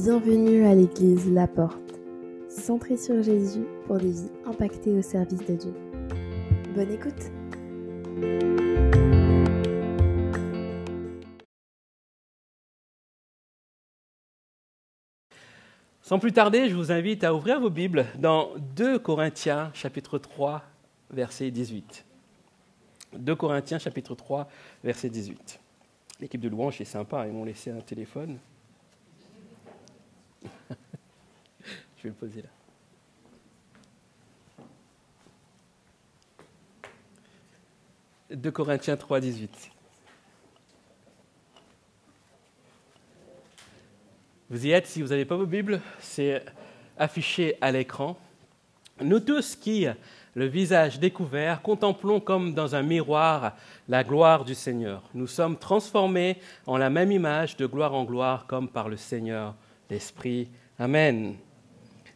Bienvenue à l'église La Porte, centrée sur Jésus pour des vies impactées au service de Dieu. Bonne écoute Sans plus tarder, je vous invite à ouvrir vos Bibles dans 2 Corinthiens chapitre 3 verset 18. 2 Corinthiens chapitre 3 verset 18. L'équipe de louange est sympa, ils m'ont laissé un téléphone. Je vais le poser là. De Corinthiens 3, 18. Vous y êtes, si vous n'avez pas vos Bibles, c'est affiché à l'écran. Nous tous qui, le visage découvert, contemplons comme dans un miroir la gloire du Seigneur. Nous sommes transformés en la même image de gloire en gloire comme par le Seigneur l'Esprit. Amen.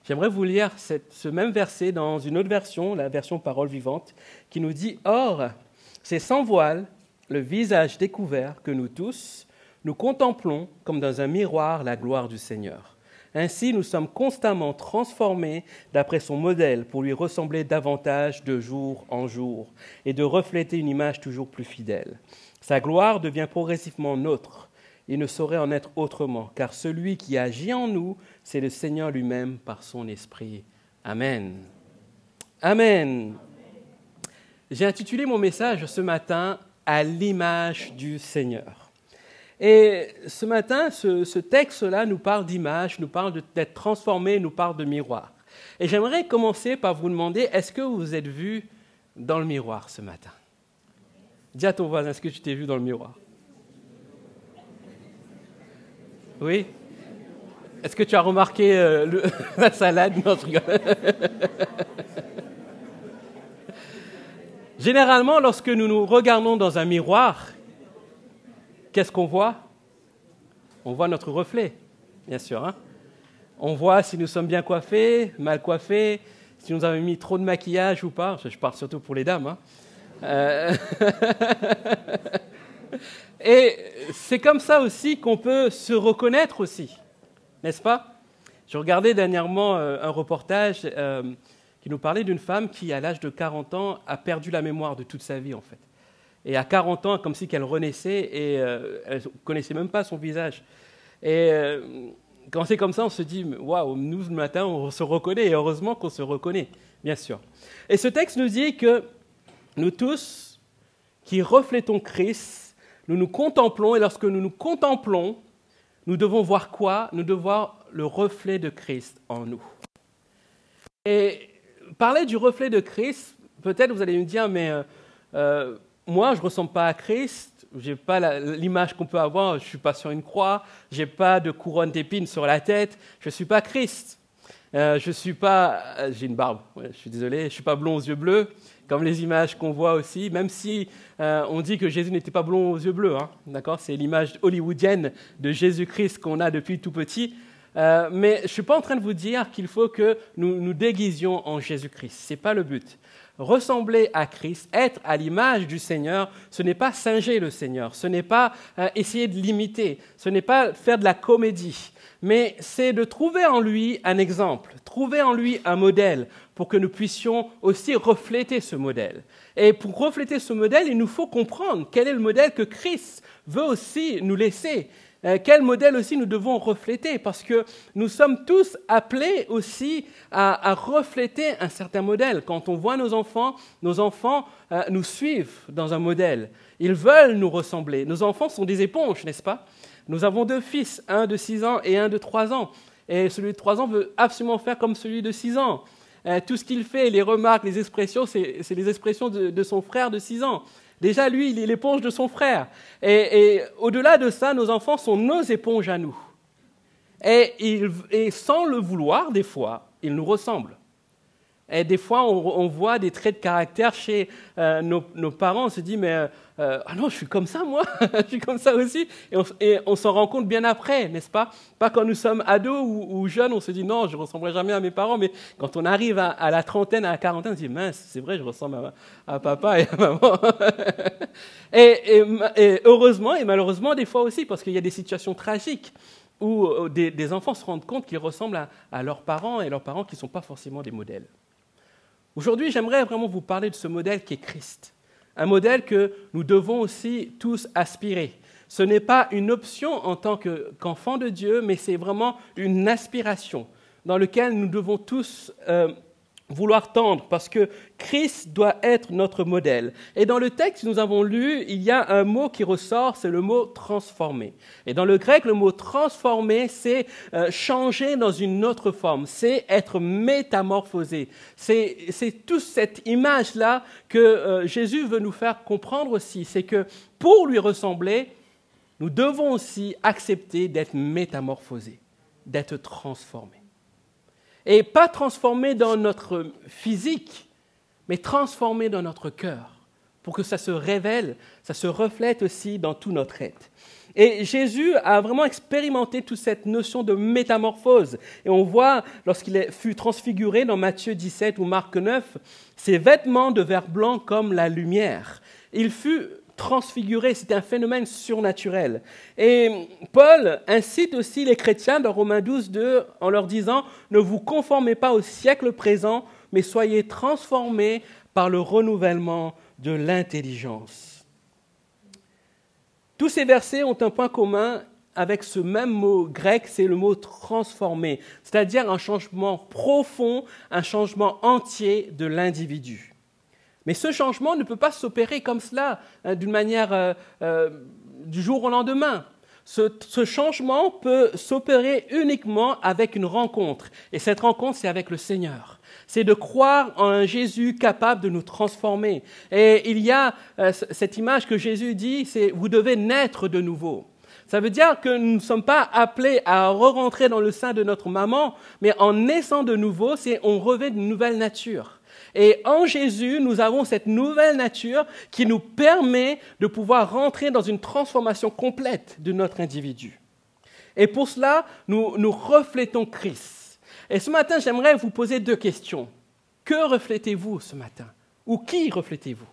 J'aimerais vous lire ce même verset dans une autre version, la version parole vivante, qui nous dit Or, c'est sans voile, le visage découvert, que nous tous, nous contemplons comme dans un miroir la gloire du Seigneur. Ainsi, nous sommes constamment transformés d'après son modèle pour lui ressembler davantage de jour en jour et de refléter une image toujours plus fidèle. Sa gloire devient progressivement nôtre il ne saurait en être autrement, car celui qui agit en nous, c'est le Seigneur lui-même par son Esprit. Amen. Amen. J'ai intitulé mon message ce matin à l'image du Seigneur. Et ce matin, ce, texte-là nous parle d'image, nous parle d'être transformé, nous parle de miroir. Et j'aimerais commencer par vous demander, est-ce que vous vous êtes vu dans le miroir ce matin? Dis à ton voisin, est-ce que tu t'es vu dans le miroir? Oui Est-ce que tu as remarqué euh, la salade? Généralement, lorsque nous nous regardons dans un miroir, qu'est-ce qu'on voit? On voit notre reflet, bien sûr. Hein. on voit si nous sommes bien coiffés, mal coiffés, si nous avons mis trop de maquillage ou pas. Je parle surtout pour les dames. Hein. Euh, Et c'est comme ça aussi qu'on peut se reconnaître aussi, n'est-ce pas? Je regardais dernièrement euh, un reportage euh, qui nous parlait d'une femme qui, à l'âge de 40 ans, a perdu la mémoire de toute sa vie, en fait. Et à 40 ans, comme si qu'elle renaissait et euh, elle ne connaissait même pas son visage. Et quand c'est comme ça, on se dit, waouh, nous, ce matin, on se reconnaît, et heureusement qu'on se reconnaît, bien sûr. Et ce texte nous dit que nous tous, qui reflétons Christ, nous nous contemplons, et lorsque nous nous contemplons, nous devons voir quoi? Nous devons voir le reflet de Christ en nous. Et parler du reflet de Christ, peut-être vous allez me dire, mais euh, euh, moi, je ne ressemble pas à Christ, je n'ai pas l'image qu'on peut avoir, je ne suis pas sur une croix, je n'ai pas de couronne d'épines sur la tête, je ne suis pas Christ. Euh, je suis pas, j'ai une barbe, je suis désolé, je ne suis pas blond aux yeux bleus, comme les images qu'on voit aussi, même si euh, on dit que Jésus n'était pas blond aux yeux bleus, hein, d'accord? C'est l'image hollywoodienne de Jésus-Christ qu'on a depuis tout petit. Euh, mais je suis pas en train de vous dire qu'il faut que nous nous déguisions en Jésus-Christ. Ce n'est pas le but. Ressembler à Christ, être à l'image du Seigneur, ce n'est pas singer le Seigneur, ce n'est pas euh, essayer de l'imiter, ce n'est pas faire de la comédie, mais c'est de trouver en lui un exemple, trouver en lui un modèle, pour que nous puissions aussi refléter ce modèle. Et pour refléter ce modèle, il nous faut comprendre quel est le modèle que Christ veut aussi nous laisser. Euh, quel modèle aussi nous devons refléter, parce que nous sommes tous appelés aussi à, refléter un certain modèle. Quand on voit nos enfants, nos enfants euh, nous suivent dans un modèle. Ils veulent nous ressembler. Nos enfants sont des éponges, n'est-ce pas? Nous avons deux fils, un de 6 ans et un de 3 ans. Et celui de 3 ans veut absolument faire comme celui de 6 ans. Euh, tout ce qu'il fait, les remarques, les expressions, c'est les expressions de, son frère de 6 ans. Déjà, lui, il est l'éponge de son frère. Et, au-delà de ça, nos enfants sont nos éponges à nous. Et, et sans le vouloir, des fois, ils nous ressemblent. Et des fois, on, voit des traits de caractère chez euh, nos, parents. On se dit, mais euh, ah non, je suis comme ça, moi, je suis comme ça aussi. Et on, s'en rend compte bien après, n'est-ce pas? Pas quand nous sommes ados ou, jeunes, on se dit, non, je ne ressemblerai jamais à mes parents. Mais quand on arrive à, la trentaine, à la quarantaine, on se dit, mince, c'est vrai, je ressemble à, papa et à maman. et, heureusement et malheureusement, des fois aussi, parce qu'il y a des situations tragiques où euh, des, enfants se rendent compte qu'ils ressemblent à, leurs parents et leurs parents qui ne sont pas forcément des modèles. Aujourd'hui, j'aimerais vraiment vous parler de ce modèle qui est Christ, un modèle que nous devons aussi tous aspirer. Ce n'est pas une option en tant qu'enfant de Dieu, mais c'est vraiment une aspiration dans laquelle nous devons tous euh, vouloir tendre, parce que Christ doit être notre modèle. Et dans le texte que nous avons lu, il y a un mot qui ressort, c'est le mot transformer. Et dans le grec, le mot transformer, c'est euh, changer dans une autre forme, c'est être métamorphosé. C'est toute cette image-là que euh, Jésus veut nous faire comprendre aussi, c'est que pour lui ressembler, nous devons aussi accepter d'être métamorphosés, d'être transformés. Et pas transformé dans notre physique, mais transformé dans notre cœur, pour que ça se révèle, ça se reflète aussi dans tout notre être. Et Jésus a vraiment expérimenté toute cette notion de métamorphose. Et on voit, lorsqu'il fut transfiguré dans Matthieu 17 ou Marc 9, ses vêtements de verre blanc comme la lumière. Il fut transfiguré, c'était un phénomène surnaturel. Et Paul incite aussi les chrétiens dans Romains 12, 2 en leur disant, ne vous conformez pas au siècle présent, mais soyez transformés par le renouvellement de l'intelligence. Tous ces versets ont un point commun avec ce même mot grec, c'est le mot transformer, c'est-à-dire un changement profond, un changement entier de l'individu. Mais ce changement ne peut pas s'opérer comme cela, hein, d'une manière euh, euh, du jour au lendemain. Ce, ce changement peut s'opérer uniquement avec une rencontre. Et cette rencontre, c'est avec le Seigneur. C'est de croire en un Jésus capable de nous transformer. Et il y a euh, cette image que Jésus dit, c'est vous devez naître de nouveau. Ça veut dire que nous ne sommes pas appelés à re-rentrer dans le sein de notre maman, mais en naissant de nouveau, c'est on revêt une nouvelle nature. Et en Jésus, nous avons cette nouvelle nature qui nous permet de pouvoir rentrer dans une transformation complète de notre individu. Et pour cela, nous, reflétons Christ. Et ce matin, j'aimerais vous poser deux questions. Que reflétez-vous ce matin? Ou qui reflétez-vous?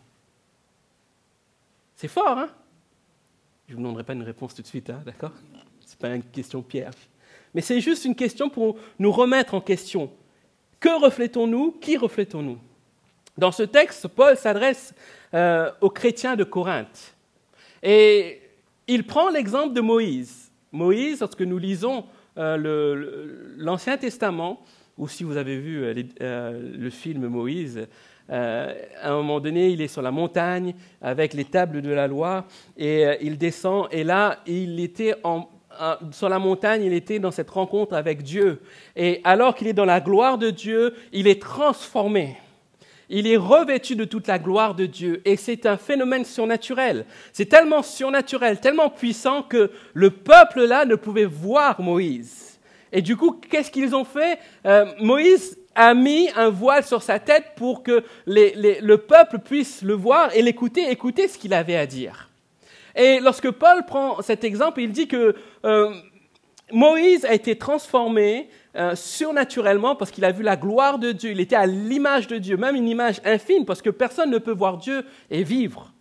C'est fort, hein? Je ne vous demanderai pas une réponse tout de suite, hein, d'accord? Ce n'est pas une question piège. Mais c'est juste une question pour nous remettre en question. Que reflétons-nous? Qui reflétons-nous? Dans ce texte, Paul s'adresse euh, aux chrétiens de Corinthe. Et il prend l'exemple de Moïse. Moïse, lorsque nous lisons euh, l'Ancien Testament, ou si vous avez vu euh, le film Moïse, à un moment donné, il est sur la montagne avec les tables de la loi et il descend. Et là, il était sur la montagne, il était dans cette rencontre avec Dieu. Et alors qu'il est dans la gloire de Dieu, il est transformé il est revêtu de toute la gloire de Dieu et c'est un phénomène surnaturel. C'est tellement surnaturel, tellement puissant que le peuple là ne pouvait voir Moïse. Et du coup, qu'est-ce qu'ils ont fait? Euh, Moïse a mis un voile sur sa tête pour que le peuple puisse le voir et l'écouter, écouter ce qu'il avait à dire. Et lorsque Paul prend cet exemple, il dit que euh, Moïse a été transformé euh, surnaturellement parce qu'il a vu la gloire de Dieu. Il était à l'image de Dieu, même une image infime, parce que personne ne peut voir Dieu et vivre.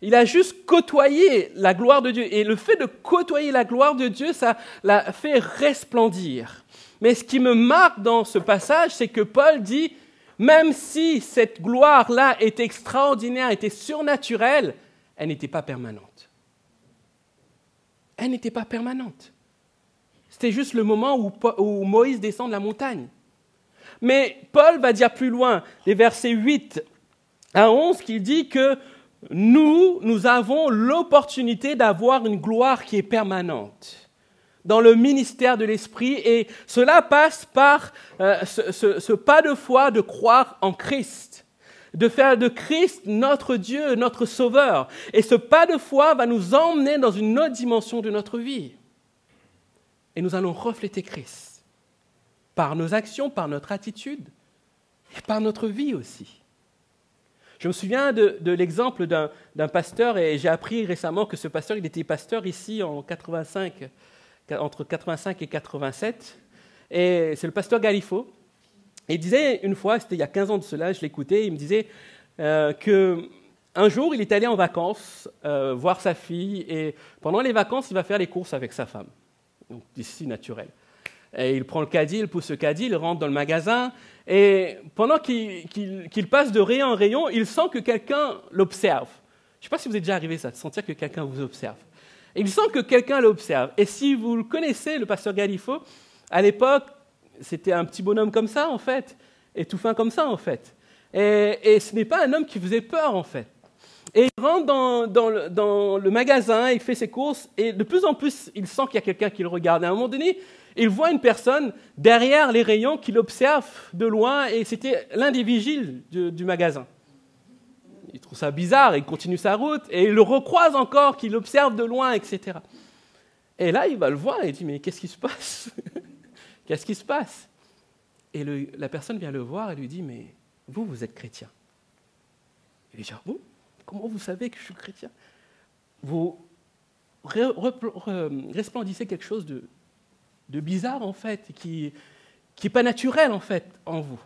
Il a juste côtoyé la gloire de Dieu. Et le fait de côtoyer la gloire de Dieu, ça l'a fait resplendir. Mais ce qui me marque dans ce passage, c'est que Paul dit, même si cette gloire-là était extraordinaire, était surnaturelle, elle n'était pas permanente. Elle n'était pas permanente. C'était juste le moment où, Moïse descend de la montagne. Mais Paul va dire plus loin, les versets 8 à 11, qu'il dit que nous, nous avons l'opportunité d'avoir une gloire qui est permanente dans le ministère de l'Esprit et cela passe par euh, ce, pas de foi de croire en Christ, de faire de Christ notre Dieu, notre Sauveur. Et ce pas de foi va nous emmener dans une autre dimension de notre vie et nous allons refléter Christ par nos actions, par notre attitude et par notre vie aussi. Je me souviens de, l'exemple d'un pasteur, et j'ai appris récemment que ce pasteur, il était pasteur ici en 85, entre 85 et 87, et c'est le pasteur Galifo. il disait une fois, c'était il y a 15 ans de cela, je l'écoutais, il me disait euh, qu'un jour, il est allé en vacances euh, voir sa fille, et pendant les vacances, il va faire les courses avec sa femme donc d'ici naturel. Et il prend le caddie, il pousse le caddie, il rentre dans le magasin, et pendant qu'il passe de rayon en rayon, il sent que quelqu'un l'observe. Je ne sais pas si vous êtes déjà arrivé ça, de sentir que quelqu'un vous observe. Il sent que quelqu'un l'observe. Et si vous le connaissez, le pasteur Galifo, à l'époque, c'était un petit bonhomme comme ça, en fait, et tout fin comme ça, en fait. Et, ce n'est pas un homme qui faisait peur, en fait. Et il rentre dans, le, magasin, il fait ses courses, et de plus en plus, il sent qu'il y a quelqu'un qui le regarde. à un moment donné, il voit une personne derrière les rayons qui l'observe de loin, et c'était l'un des vigiles du, magasin. Il trouve ça bizarre, il continue sa route, et il le recroise encore, qu'il observe de loin, etc. Et là, il va le voir et il dit, mais qu'est-ce qui se passe? Qu'est-ce qui se passe? Et la personne vient le voir et lui dit, mais vous, vous êtes chrétien. Il dit, vous? Comment vous savez que je suis chrétien? Vous resplendissez quelque chose de, bizarre en fait, qui n'est pas naturel en fait en vous.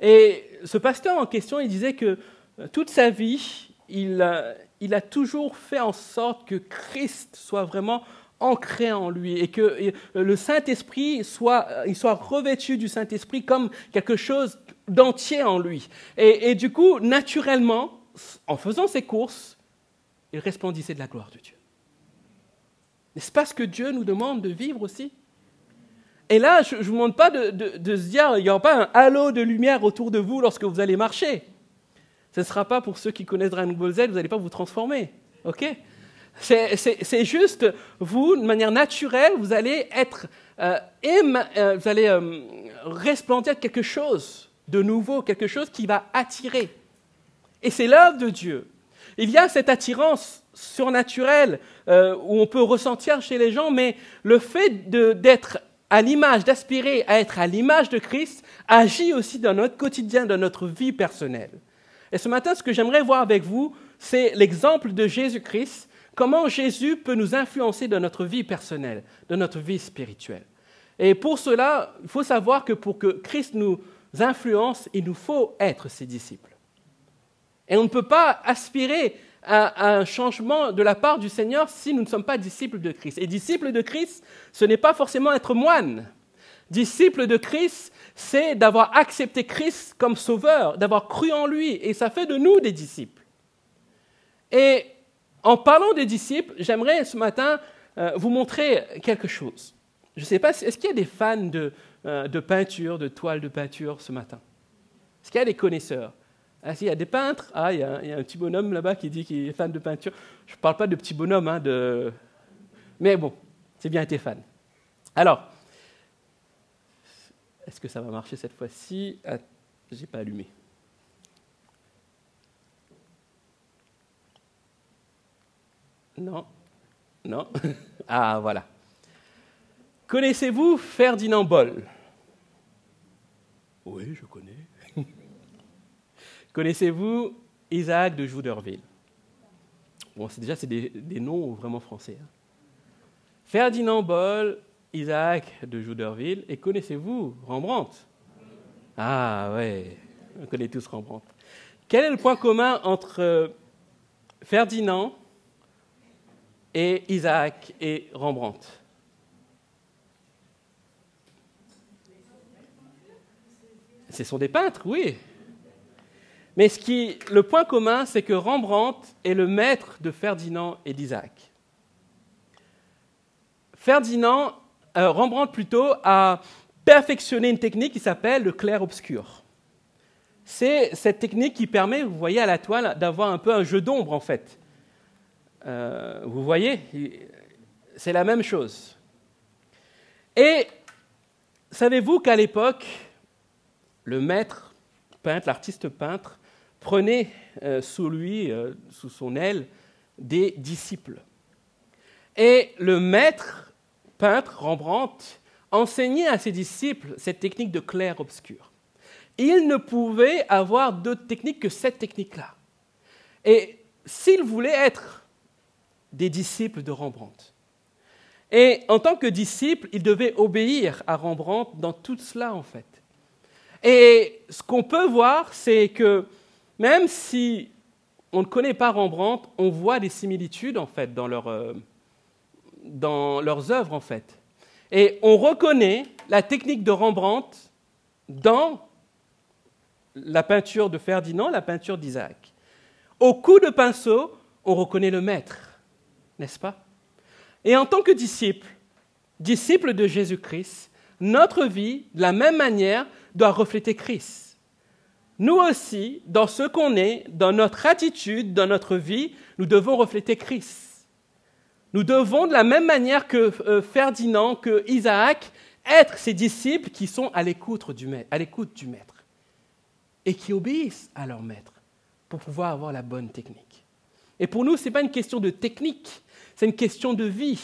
Et ce pasteur en question, il disait que euh, toute sa vie, il, a toujours fait en sorte que Christ soit vraiment ancré en lui et que euh, le Saint-Esprit soit, euh, soit revêtu du Saint-Esprit comme quelque chose d'entier en lui. Et, du coup, naturellement, en faisant ses courses, il resplendissait de la gloire de Dieu. N'est-ce pas ce que Dieu nous demande de vivre aussi? Et là, je ne vous demande pas de, se dire, il n'y aura pas un halo de lumière autour de vous lorsque vous allez marcher. Ce ne sera pas pour ceux qui connaissent Dragon Ball Z, vous n'allez pas vous transformer. OK? C'est juste, vous, de manière naturelle, vous allez être, euh, euh, vous allez euh, resplendir quelque chose de nouveau, quelque chose qui va attirer. Et c'est l'œuvre de Dieu. Il y a cette attirance surnaturelle où on peut ressentir chez les gens, mais le fait d'être à l'image, d'aspirer à être à l'image de Christ, agit aussi dans notre quotidien, dans notre vie personnelle. Et ce matin, ce que j'aimerais voir avec vous, c'est l'exemple de Jésus-Christ, comment Jésus peut nous influencer dans notre vie personnelle, dans notre vie spirituelle. Et pour cela, il faut savoir que pour que Christ nous influence, il nous faut être ses disciples. Et on ne peut pas aspirer à, un changement de la part du Seigneur si nous ne sommes pas disciples de Christ. Et disciple de Christ, ce n'est pas forcément être moine. Disciple de Christ, c'est d'avoir accepté Christ comme sauveur, d'avoir cru en lui, et ça fait de nous des disciples. Et en parlant des disciples, j'aimerais ce matin euh, vous montrer quelque chose. Je ne sais pas, est-ce qu'il y a des fans de, euh, de peinture, de toiles de peinture ce matin? Est-ce qu'il y a des connaisseurs? Ah, il y a des peintres. Ah, il y a, un petit bonhomme là-bas qui dit qu'il est fan de peinture. Je ne parle pas de petit bonhomme, hein, de... mais bon, c'est bien été fan. Alors, est-ce que ça va marcher cette fois-ci? N'ai pas allumé. Non Non Ah, voilà. Connaissez-vous Ferdinand Boll? Oui, je connais. Connaissez-vous Isaac de Jouderville? Bon, c'est déjà c'est des, noms vraiment français. Hein. Ferdinand Boll, Isaac de Jouderville, et connaissez-vous Rembrandt? Ah ouais, on connaît tous Rembrandt. Quel est le point commun entre euh, Ferdinand et Isaac et Rembrandt? Ce sont des peintres, oui. Mais le point commun, c'est que Rembrandt est le maître de Ferdinand et d'Isaac. Ferdinand, euh, Rembrandt plutôt, a perfectionné une technique qui s'appelle le clair-obscur. C'est cette technique qui permet, vous voyez à la toile, d'avoir un peu un jeu d'ombre en fait. Euh, vous voyez, c'est la même chose. Et savez-vous qu'à l'époque, le maître peintre, l'artiste peintre, prenait euh, sous lui, euh, sous son aile, des disciples. Et le maître peintre Rembrandt enseignait à ses disciples cette technique de clair-obscur. Il ne pouvait avoir d'autre technique que cette technique-là. Et s'il voulait être des disciples de Rembrandt, et en tant que disciple, il devait obéir à Rembrandt dans tout cela, en fait. Et ce qu'on peut voir, c'est que même si on ne connaît pas Rembrandt, on voit des similitudes en fait dans, euh, dans leurs œuvres en fait. Et on reconnaît la technique de Rembrandt dans la peinture de Ferdinand, la peinture d'Isaac. Au coup de pinceau, on reconnaît le maître, n'est-ce pas? Et en tant que disciple, disciple de Jésus-Christ, notre vie, de la même manière, doit refléter Christ. Nous aussi, dans ce qu'on est, dans notre attitude, dans notre vie, nous devons refléter Christ. Nous devons, de la même manière que euh, Ferdinand, que Isaac, être ces disciples qui sont à l'écoute du, maître et qui obéissent à leur maître pour pouvoir avoir la bonne technique. Et pour nous, ce n'est pas une question de technique, c'est une question de vie,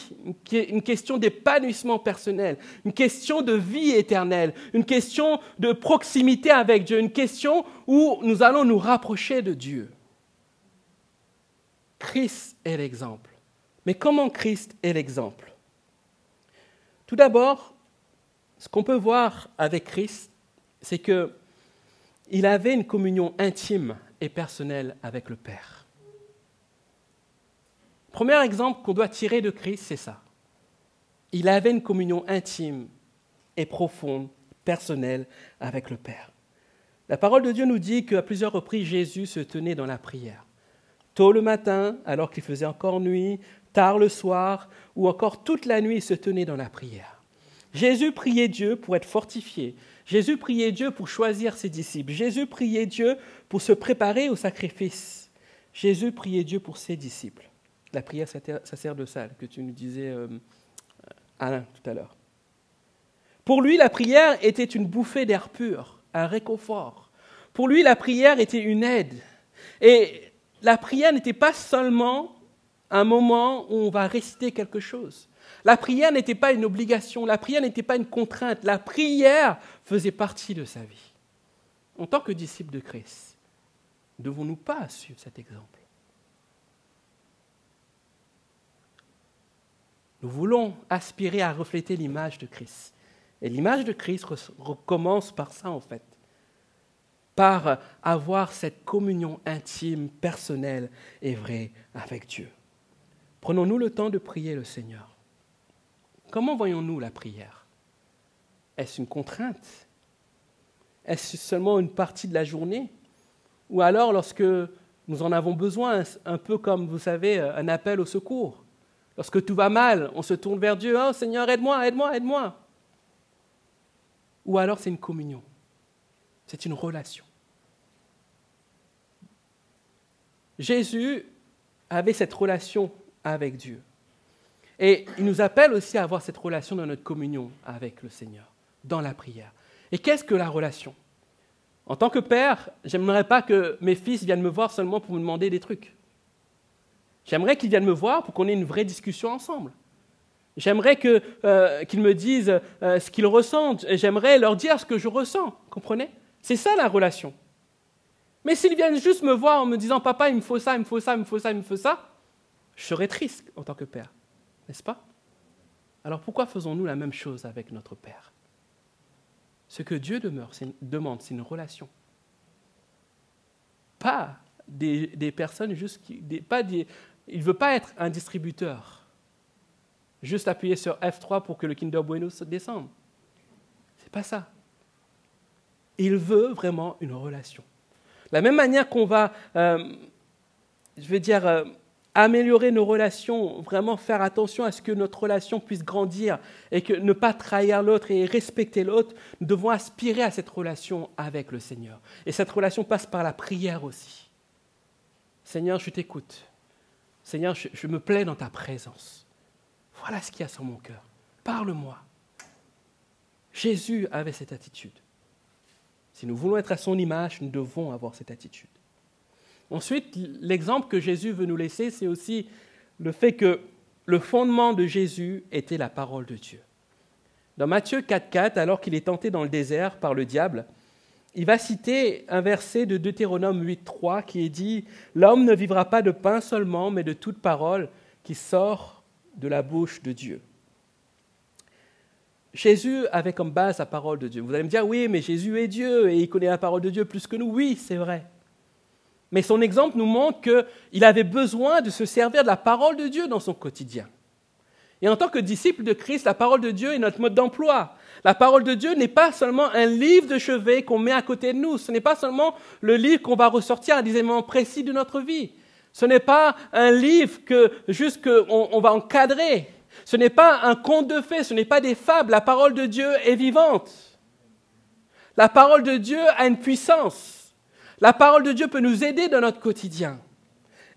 une question d'épanouissement personnel, une question de vie éternelle, une question de proximité avec Dieu, une question où nous allons nous rapprocher de Dieu. Christ est l'exemple. Mais comment Christ est l'exemple? Tout d'abord, ce qu'on peut voir avec Christ, c'est qu'il avait une communion intime et personnelle avec le Père. Premier exemple qu'on doit tirer de Christ, c'est ça. Il avait une communion intime et profonde, personnelle avec le Père. La parole de Dieu nous dit qu'à plusieurs reprises, Jésus se tenait dans la prière. Tôt le matin, alors qu'il faisait encore nuit, tard le soir, ou encore toute la nuit, il se tenait dans la prière. Jésus priait Dieu pour être fortifié. Jésus priait Dieu pour choisir ses disciples. Jésus priait Dieu pour se préparer au sacrifice. Jésus priait Dieu pour ses disciples. La prière, ça sert de ça, que tu nous disais, euh, Alain, tout à l'heure. Pour lui, la prière était une bouffée d'air pur, un réconfort. Pour lui, la prière était une aide. Et la prière n'était pas seulement un moment où on va réciter quelque chose. La prière n'était pas une obligation, la prière n'était pas une contrainte, la prière faisait partie de sa vie. En tant que disciples de Christ, devons-nous pas suivre cet exemple? Nous voulons aspirer à refléter l'image de Christ. Et l'image de Christ recommence par ça, en fait. Par avoir cette communion intime, personnelle et vraie avec Dieu. Prenons-nous le temps de prier le Seigneur. Comment voyons-nous la prière? Est-ce une contrainte? Est-ce seulement une partie de la journée? Ou alors lorsque nous en avons besoin, un peu comme, vous savez, un appel au secours? Lorsque tout va mal, on se tourne vers Dieu, oh Seigneur, aide-moi, aide-moi, aide-moi. Ou alors c'est une communion, c'est une relation. Jésus avait cette relation avec Dieu. Et il nous appelle aussi à avoir cette relation dans notre communion avec le Seigneur, dans la prière. Et qu'est-ce que la relation? En tant que père, j'aimerais pas que mes fils viennent me voir seulement pour me demander des trucs. J'aimerais qu'ils viennent me voir pour qu'on ait une vraie discussion ensemble. J'aimerais euh, qu'ils me disent euh, ce qu'ils ressentent. J'aimerais leur dire ce que je ressens. Comprenez? C'est ça la relation. Mais s'ils viennent juste me voir en me disant Papa, il me faut ça, il me faut ça, il me faut ça, il me faut ça, je serais triste en tant que père n'est-ce pas? Alors pourquoi faisons-nous la même chose avec notre Père? Ce que Dieu demande, c'est une relation. Pas des, personnes juste qui, pas il ne veut pas être un distributeur. Juste appuyer sur F3 pour que le Kinder Bueno se descende. C'est pas ça. Il veut vraiment une relation. La même manière qu'on va, euh, je vais dire, euh, améliorer nos relations, vraiment faire attention à ce que notre relation puisse grandir et que ne pas trahir l'autre et respecter l'autre, nous devons aspirer à cette relation avec le Seigneur. Et cette relation passe par la prière aussi. Seigneur, je t'écoute. Seigneur, je, me plais dans ta présence. Voilà ce qu'il y a sur mon cœur. Parle-moi. Jésus avait cette attitude. Si nous voulons être à son image, nous devons avoir cette attitude. Ensuite, l'exemple que Jésus veut nous laisser, c'est aussi le fait que le fondement de Jésus était la parole de Dieu. Dans Matthieu 4.4, alors qu'il est tenté dans le désert par le diable, il va citer un verset de Deutéronome 8.3 qui est dit L'homme ne vivra pas de pain seulement, mais de toute parole qui sort de la bouche de Dieu. Jésus avait comme base la parole de Dieu. Vous allez me dire, oui, mais Jésus est Dieu et il connaît la parole de Dieu plus que nous. Oui, c'est vrai. Mais son exemple nous montre qu'il avait besoin de se servir de la parole de Dieu dans son quotidien. Et en tant que disciple de Christ, la parole de Dieu est notre mode d'emploi. La parole de Dieu n'est pas seulement un livre de chevet qu'on met à côté de nous. Ce n'est pas seulement le livre qu'on va ressortir à des éléments précis de notre vie. Ce n'est pas un livre que juste qu'on on va encadrer. Ce n'est pas un conte de fées, ce n'est pas des fables. La parole de Dieu est vivante. La parole de Dieu a une puissance. La parole de Dieu peut nous aider dans notre quotidien.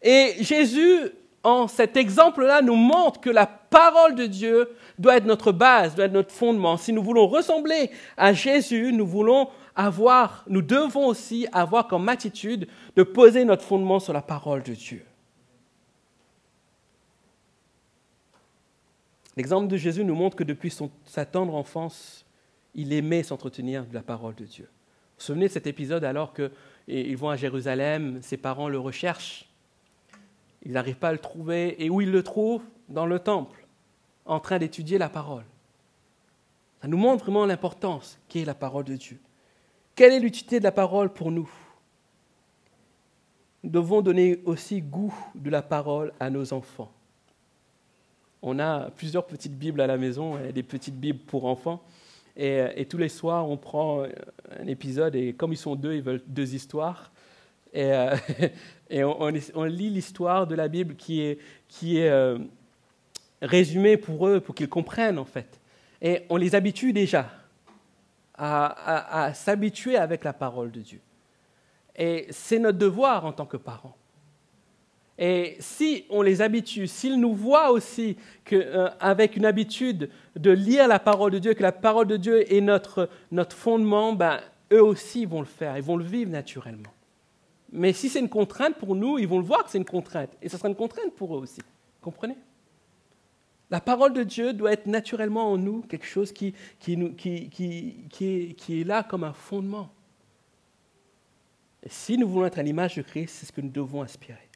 Et Jésus, en cet exemple-là, nous montre que la parole de Dieu doit être notre base, doit être notre fondement. Si nous voulons ressembler à Jésus, nous voulons avoir, nous devons aussi avoir comme attitude de poser notre fondement sur la parole de Dieu. L'exemple de Jésus nous montre que depuis sa tendre enfance, il aimait s'entretenir de la parole de Dieu. Vous vous souvenez de cet épisode alors qu'ils vont à Jérusalem, ses parents le recherchent, ils n'arrivent pas à le trouver, et où ils le trouvent Dans le temple, en train d'étudier la parole. Ça nous montre vraiment l'importance qu'est la parole de Dieu. Quelle est l'utilité de la parole pour nous? Nous devons donner aussi goût de la parole à nos enfants on a plusieurs petites Bibles à la maison, des petites Bibles pour enfants. Et, et, tous les soirs, on prend un épisode et comme ils sont deux, ils veulent deux histoires. Euh, et on, lit l'histoire de la Bible qui est, euh, résumée pour eux, pour qu'ils comprennent en fait. Et on les habitue déjà à, s'habituer avec la parole de Dieu. Et c'est notre devoir en tant que parents. Et si on les habitue, s'ils nous voient aussi euh, avec une habitude de lire la parole de Dieu, que la parole de Dieu est notre, notre fondement, ben, eux aussi vont le faire, ils vont le vivre naturellement. Mais si c'est une contrainte pour nous, ils vont le voir que c'est une contrainte. Et ce sera une contrainte pour eux aussi. Comprenez? La parole de Dieu doit être naturellement en nous quelque chose qui, qui, qui, qui est là comme un fondement. Et si nous voulons être à l'image de Christ, c'est ce que nous devons aspirer.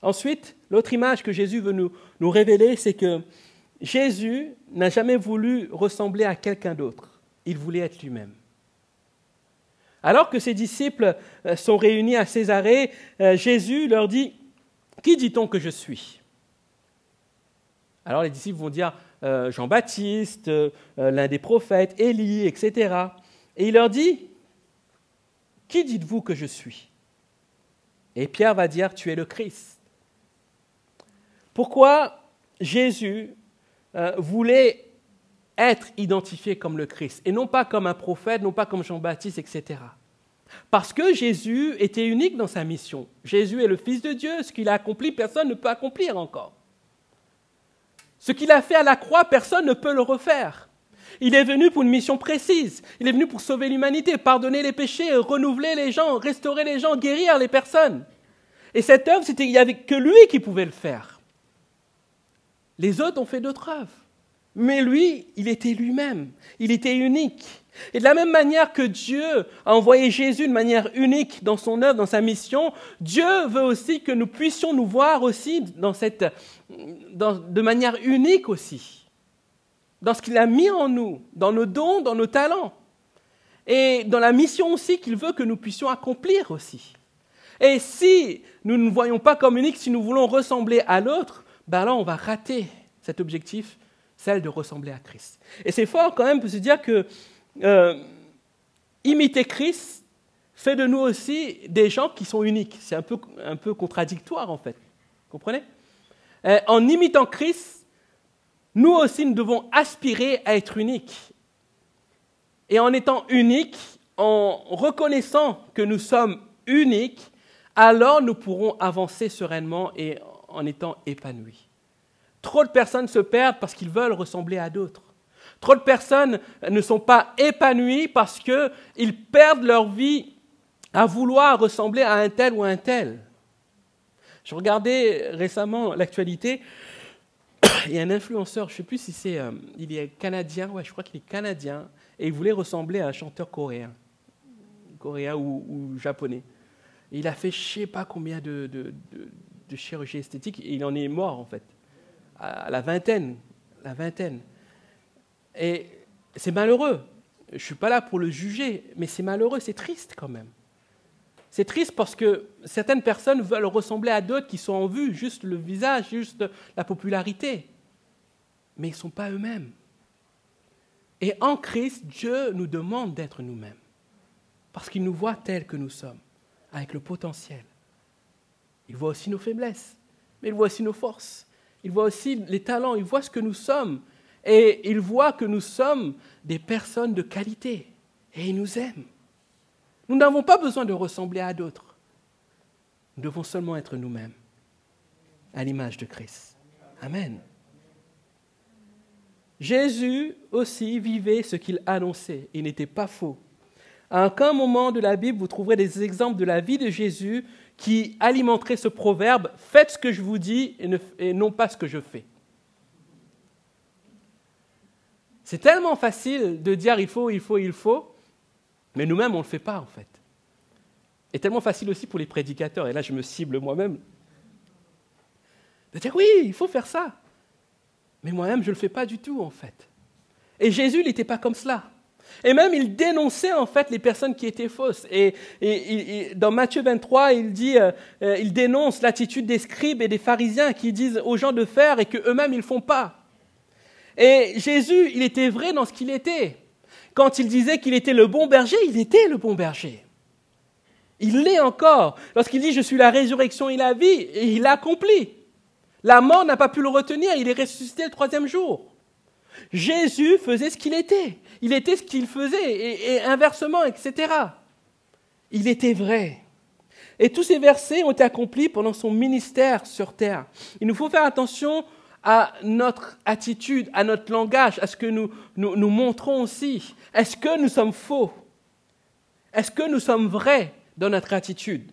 Ensuite, l'autre image que Jésus veut nous, nous révéler, c'est que Jésus n'a jamais voulu ressembler à quelqu'un d'autre. Il voulait être lui-même. Alors que ses disciples euh, sont réunis à Césarée, euh, Jésus leur dit, Qui dit-on que je suis? Alors les disciples vont dire, euh, Jean-Baptiste, l'un des prophètes, Élie, etc. Et il leur dit, Qui dites-vous que je suis? Et Pierre va dire, Tu es le Christ. Pourquoi Jésus voulait être identifié comme le Christ et non pas comme un prophète, non pas comme Jean-Baptiste, etc. Parce que Jésus était unique dans sa mission. Jésus est le Fils de Dieu. Ce qu'il a accompli, personne ne peut accomplir encore. Ce qu'il a fait à la croix, personne ne peut le refaire. Il est venu pour une mission précise. Il est venu pour sauver l'humanité, pardonner les péchés, renouveler les gens, restaurer les gens, guérir les personnes. Et cette œuvre, il n'y avait que lui qui pouvait le faire. Les autres ont fait d'autres œuvres. Mais lui, il était lui-même. Il était unique. Et de la même manière que Dieu a envoyé Jésus de manière unique dans son œuvre, dans sa mission, Dieu veut aussi que nous puissions nous voir aussi de manière unique aussi. Dans ce qu'il a mis en nous, dans nos dons, dans nos talents. Et dans la mission aussi qu'il veut que nous puissions accomplir aussi. Et si nous ne nous voyons pas comme uniques, si nous voulons ressembler à l'autre, ben là, on va rater cet objectif, celle de ressembler à Christ. Et c'est fort quand même de se dire que euh, imiter Christ fait de nous aussi des gens qui sont uniques. C'est un peu, contradictoire en fait. Comprenez? Euh, En imitant Christ, nous aussi, nous devons aspirer à être uniques. Et en étant uniques, en reconnaissant que nous sommes uniques, alors nous pourrons avancer sereinement et en étant épanouis. Trop de personnes se perdent parce qu'ils veulent ressembler à d'autres. Trop de personnes ne sont pas épanouies parce qu'ils perdent leur vie à vouloir ressembler à un tel ou un tel. Je regardais récemment l'actualité. Il y a un influenceur, je ne sais plus si c'est, euh, il est canadien, ouais, je crois qu'il est canadien, et il voulait ressembler à un chanteur coréen, coréen ou, japonais. il a fait je ne sais pas combien de, de chirurgie esthétique et il en est mort en fait, à la vingtaine, la vingtaine. Et c'est malheureux. Je ne suis pas là pour le juger, mais c'est malheureux, c'est triste quand même. C'est triste parce que certaines personnes veulent ressembler à d'autres qui sont en vue, juste le visage, juste la popularité. mais ils ne sont pas eux-mêmes. Et en Christ, Dieu nous demande d'être nous-mêmes, parce qu'il nous voit tels que nous sommes, avec le potentiel. Il voit aussi nos faiblesses, mais il voit aussi nos forces. Il voit aussi les talents, il voit ce que nous sommes. Et il voit que nous sommes des personnes de qualité. Et il nous aime. Nous n'avons pas besoin de ressembler à d'autres. Nous devons seulement être nous-mêmes, à l'image de Christ. Amen. Jésus aussi vivait ce qu'il annonçait. Il n'était pas faux. À aucun moment de la Bible, vous trouverez des exemples de la vie de Jésus qui alimenteraient ce proverbe Faites ce que je vous dis et, non pas ce que je fais. C'est tellement facile de dire il faut, il faut, il faut, mais nous-mêmes, on ne le fait pas en fait. Et tellement facile aussi pour les prédicateurs, et là je me cible moi-même, de dire oui, il faut faire ça. Mais moi-même, je ne le fais pas du tout, en fait. Et Jésus, n'était pas comme cela. Et même, il dénonçait, en fait, les personnes qui étaient fausses. Et, dans Matthieu 23, il dit, euh, euh, il dénonce l'attitude des scribes et des pharisiens qui disent aux gens de faire et qu'eux-mêmes, ils ne font pas. Et Jésus, il était vrai dans ce qu'il était. Quand il disait qu'il était le bon berger, il était le bon berger. Il l'est encore. Lorsqu'il dit, je suis la résurrection et la vie, il l'a accompli. La mort n'a pas pu le retenir, il est ressuscité le troisième jour. Jésus faisait ce qu'il était. Il était ce qu'il faisait, et, inversement, etc. Il était vrai. Et tous ces versets ont été accomplis pendant son ministère sur terre. Il nous faut faire attention à notre attitude, à notre langage, à ce que nous, nous montrons aussi. Est-ce que nous sommes faux? Est-ce que nous sommes vrais dans notre attitude?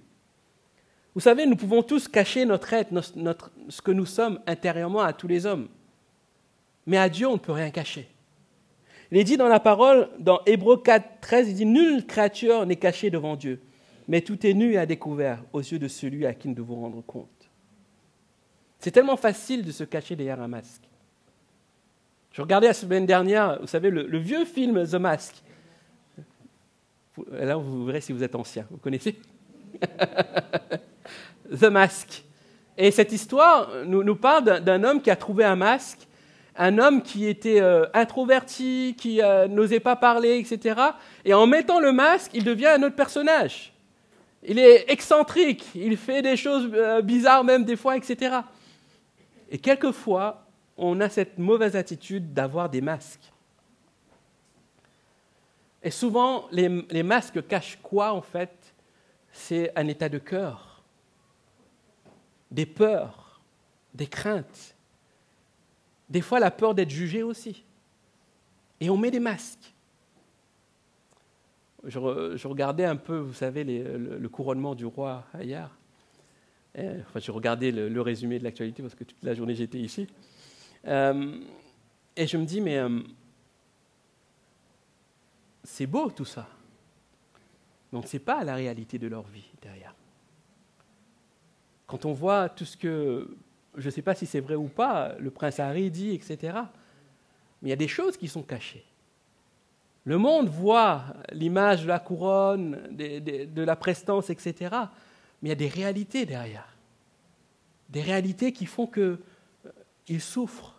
Vous savez, nous pouvons tous cacher notre être, notre, ce que nous sommes intérieurement à tous les hommes. Mais à Dieu, on ne peut rien cacher. Il est dit dans la parole, dans Hébreu 4, 13, il dit Nulle créature n'est cachée devant Dieu, mais tout est nu et à découvert aux yeux de celui à qui nous devons rendre compte. C'est tellement facile de se cacher derrière un masque. Je regardais la semaine dernière, vous savez, le, vieux film The Mask. Là, vous verrez si vous êtes ancien. Vous connaissez? The Mask. Et cette histoire nous, parle d'un homme qui a trouvé un masque, un homme qui était euh, introverti, qui euh, n'osait pas parler, etc. Et en mettant le masque, il devient un autre personnage. Il est excentrique, il fait des choses euh, bizarres même des fois, etc. Et quelquefois, on a cette mauvaise attitude d'avoir des masques. Et souvent, les masques cachent quoi en fait? C'est un état de cœur des peurs, des craintes, des fois la peur d'être jugé aussi. Et on met des masques. Je, regardais un peu, vous savez, le, couronnement du roi hier. enfin, je regardais le, résumé de l'actualité parce que toute la journée j'étais ici. Euh, et je me dis, mais euh, c'est beau tout ça. Donc ce n'est pas la réalité de leur vie derrière. Quand on voit tout ce que, je ne sais pas si c'est vrai ou pas, le prince Harry dit, etc., mais il y a des choses qui sont cachées. Le monde voit l'image de la couronne, de, la prestance, etc., mais il y a des réalités derrière. Des réalités qui font qu'il euh, souffre.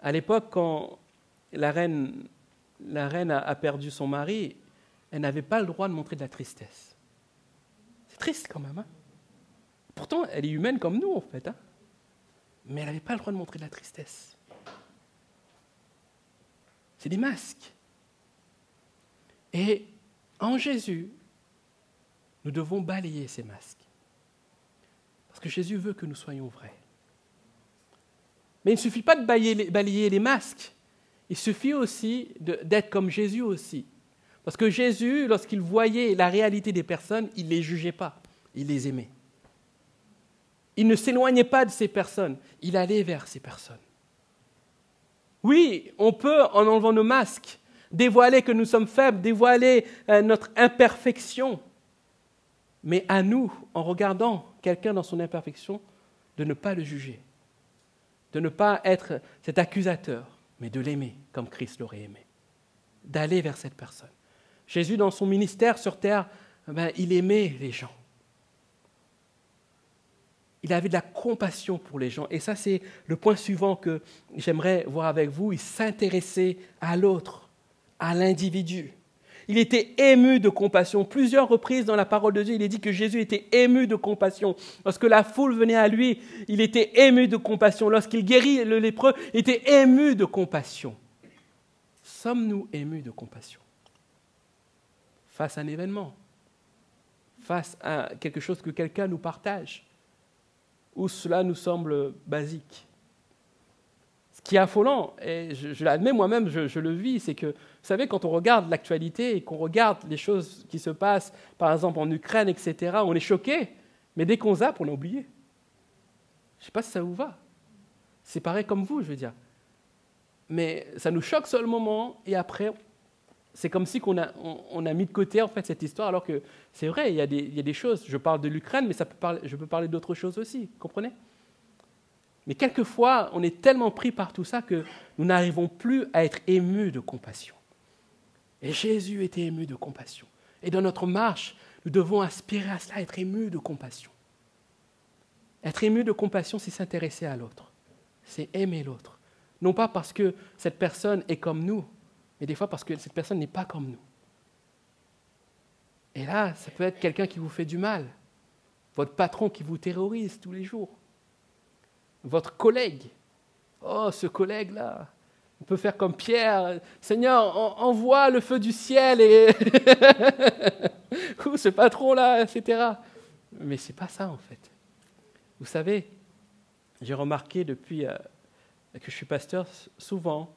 À l'époque, quand la reine, la reine a perdu son mari, elle n'avait pas le droit de montrer de la tristesse. C'est triste quand même. Hein Pourtant, elle est humaine comme nous, en fait. Hein. Mais elle n'avait pas le droit de montrer de la tristesse. C'est des masques. Et en Jésus, nous devons balayer ces masques. Parce que Jésus veut que nous soyons vrais. Mais il ne suffit pas de balayer les, masques. Il suffit aussi d'être comme Jésus aussi. Parce que Jésus, lorsqu'il voyait la réalité des personnes, il ne les jugeait pas, il les aimait. Il ne s'éloignait pas de ces personnes, il allait vers ces personnes. Oui, on peut, en enlevant nos masques, dévoiler que nous sommes faibles, dévoiler euh, notre imperfection. Mais à nous, en regardant quelqu'un dans son imperfection, de ne pas le juger, de ne pas être cet accusateur, mais de l'aimer comme Christ l'aurait aimé, d'aller vers cette personne. Jésus, dans son ministère sur terre, ben, il aimait les gens. Il avait de la compassion pour les gens. Et ça, c'est le point suivant que j'aimerais voir avec vous. Il s'intéressait à l'autre, à l'individu. Il était ému de compassion. Plusieurs reprises dans la parole de Dieu, il est dit que Jésus était ému de compassion. Lorsque la foule venait à lui, il était ému de compassion. Lorsqu'il guérit le lépreux, il était ému de compassion. Sommes-nous émus de compassion face à un événement, face à quelque chose que quelqu'un nous partage, ou cela nous semble basique Ce qui est affolant, et je, l'admets moi-même, je, le vis, c'est que, vous savez, quand on regarde l'actualité et qu'on regarde les choses qui se passent, par exemple en Ukraine, etc., on est choqué, mais dès qu'on zappe, on a oublié. Je ne sais pas si ça vous va. C'est pareil comme vous, je veux dire. Mais ça nous choque sur le moment, et après, c'est comme si on a, on, a, mis de côté en fait cette histoire, alors que c'est vrai, il y, a des, il y, a des, choses. Je parle de l'Ukraine, mais ça peut parler, je peux parler d'autres choses aussi, comprenez? Mais quelquefois, on est tellement pris par tout ça que nous n'arrivons plus à être émus de compassion. Et Jésus était ému de compassion. Et dans notre marche, nous devons aspirer à cela, être ému de compassion. Être ému de compassion, c'est s'intéresser à l'autre, c'est aimer l'autre. Non pas parce que cette personne est comme nous, mais des fois parce que cette personne n'est pas comme nous. Et là, ça peut être quelqu'un qui vous fait du mal, votre patron qui vous terrorise tous les jours, votre collègue. Oh, ce collègue-là, on peut faire comme Pierre, Seigneur, envoie le feu du ciel et ou ce patron-là, etc. Mais c'est pas ça en fait. Vous savez, j'ai remarqué depuis euh, que je suis pasteur souvent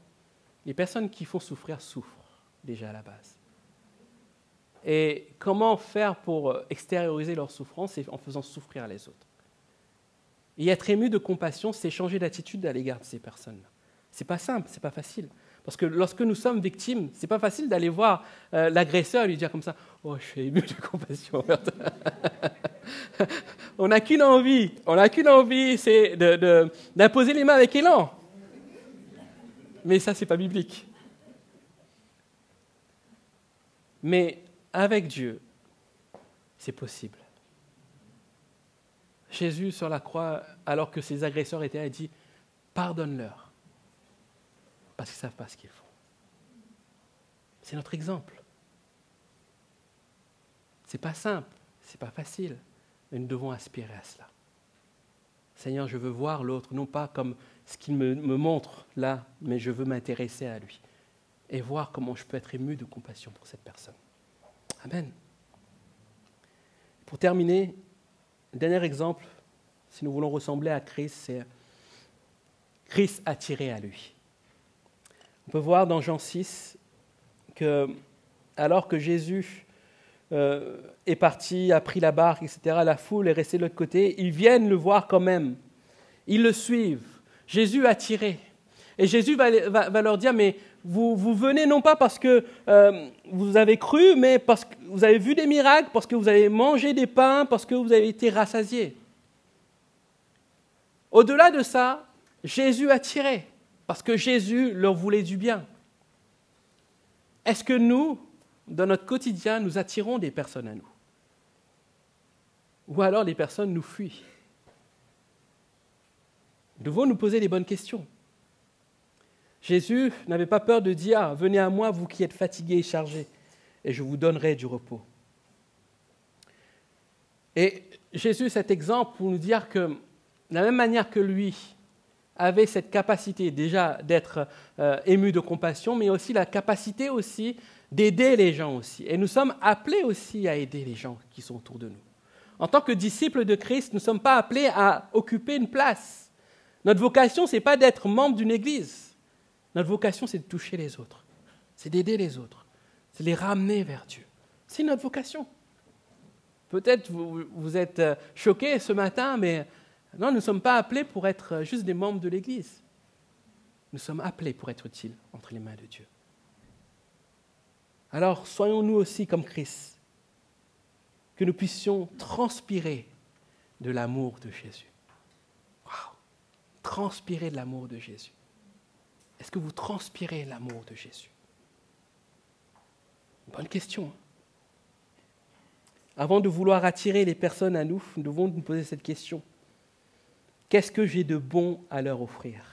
les personnes qui font souffrir souffrent déjà à la base. Et comment faire pour euh, extérioriser leur souffrance C'est en faisant souffrir les autres. Et être ému de compassion, c'est changer d'attitude à l'égard de ces personnes-là. C'est pas simple, c'est pas facile. Parce que lorsque nous sommes victimes, c'est pas facile d'aller voir euh, l'agresseur et lui dire comme ça Oh, je suis ému de compassion. on n'a qu'une envie, on n'a qu'une envie, c'est d'imposer les mains avec élan mais ça, c'est pas biblique. Mais avec Dieu, c'est possible. Jésus sur la croix, alors que ses agresseurs étaient là, a dit Pardonne-leur, parce qu'ils ne savent pas ce qu'ils font. C'est notre exemple. C'est pas simple, c'est pas facile, mais nous devons aspirer à cela. Seigneur, je veux voir l'autre, non pas comme ce qu'il me, montre là, mais je veux m'intéresser à lui et voir comment je peux être ému de compassion pour cette personne. Amen. Pour terminer, dernier exemple, si nous voulons ressembler à Christ, c'est Christ attiré à lui. On peut voir dans Jean 6 que alors que Jésus euh, est parti, a pris la barque, etc., la foule est restée de l'autre côté, ils viennent le voir quand même. Ils le suivent. Jésus a tiré. Et Jésus va, leur dire, mais vous, venez non pas parce que euh, vous avez cru, mais parce que vous avez vu des miracles, parce que vous avez mangé des pains, parce que vous avez été rassasiés. Au-delà de ça, Jésus a tiré, parce que Jésus leur voulait du bien. Est-ce que nous, dans notre quotidien, nous attirons des personnes à nous? Ou alors les personnes nous fuient? Nous devons nous poser les bonnes questions. Jésus n'avait pas peur de dire Venez à moi, vous qui êtes fatigués et chargés, et je vous donnerai du repos. Et Jésus, cet exemple pour nous dire que, de la même manière que lui avait cette capacité déjà d'être euh, ému de compassion, mais aussi la capacité aussi d'aider les gens aussi. Et nous sommes appelés aussi à aider les gens qui sont autour de nous. En tant que disciples de Christ, nous ne sommes pas appelés à occuper une place notre vocation, ce n'est pas d'être membre d'une église. Notre vocation, c'est de toucher les autres. C'est d'aider les autres. C'est de les ramener vers Dieu. C'est notre vocation. Peut-être vous, êtes euh, choqués ce matin, mais non, nous ne sommes pas appelés pour être euh, juste des membres de l'Église. Nous sommes appelés pour être utiles entre les mains de Dieu. Alors, soyons-nous aussi comme Christ, que nous puissions transpirer de l'amour de Jésus transpirez de l'amour de Jésus Est-ce que vous transpirez l'amour de Jésus? Bonne question. Hein. Avant de vouloir attirer les personnes à nous, nous devons nous poser cette question. Qu'est-ce que j'ai de bon à leur offrir?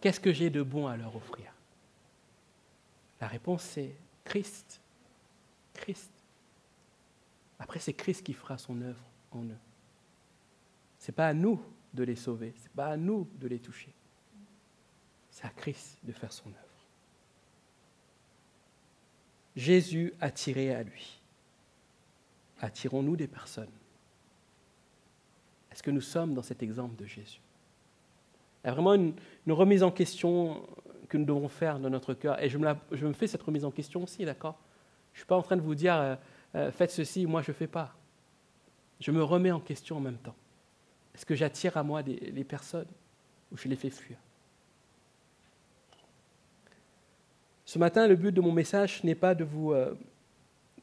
Qu'est-ce que j'ai de bon à leur offrir? La réponse c'est Christ. Christ. Après, c'est Christ qui fera son œuvre en eux. Ce n'est pas à nous de les sauver, ce n'est pas à nous de les toucher. C'est à Christ de faire son œuvre. Jésus a tiré à lui. Attirons-nous des personnes? Est-ce que nous sommes dans cet exemple de Jésus? Il y a vraiment une, remise en question que nous devons faire dans notre cœur. Et je me, fais cette remise en question aussi, d'accord? Je ne suis pas en train de vous dire, euh, euh, faites ceci, moi je ne fais pas. Je me remets en question en même temps. Est-ce que j'attire à moi des, les personnes ou je les fais fuir Ce matin, le but de mon message n'est pas de vous euh,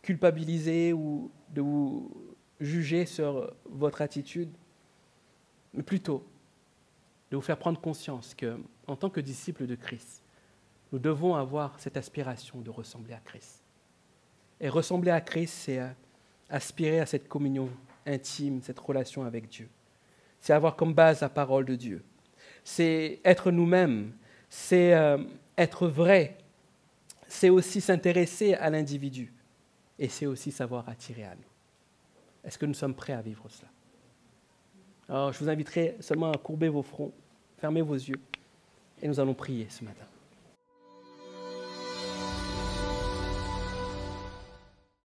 culpabiliser ou de vous juger sur votre attitude, mais plutôt de vous faire prendre conscience que, en tant que disciples de Christ, nous devons avoir cette aspiration de ressembler à Christ. Et ressembler à Christ, c'est euh, aspirer à cette communion intime, cette relation avec Dieu c'est avoir comme base la parole de Dieu. C'est être nous-mêmes, c'est euh, être vrai, c'est aussi s'intéresser à l'individu et c'est aussi savoir attirer à nous. Est-ce que nous sommes prêts à vivre cela? Alors, je vous inviterai seulement à courber vos fronts, fermer vos yeux et nous allons prier ce matin.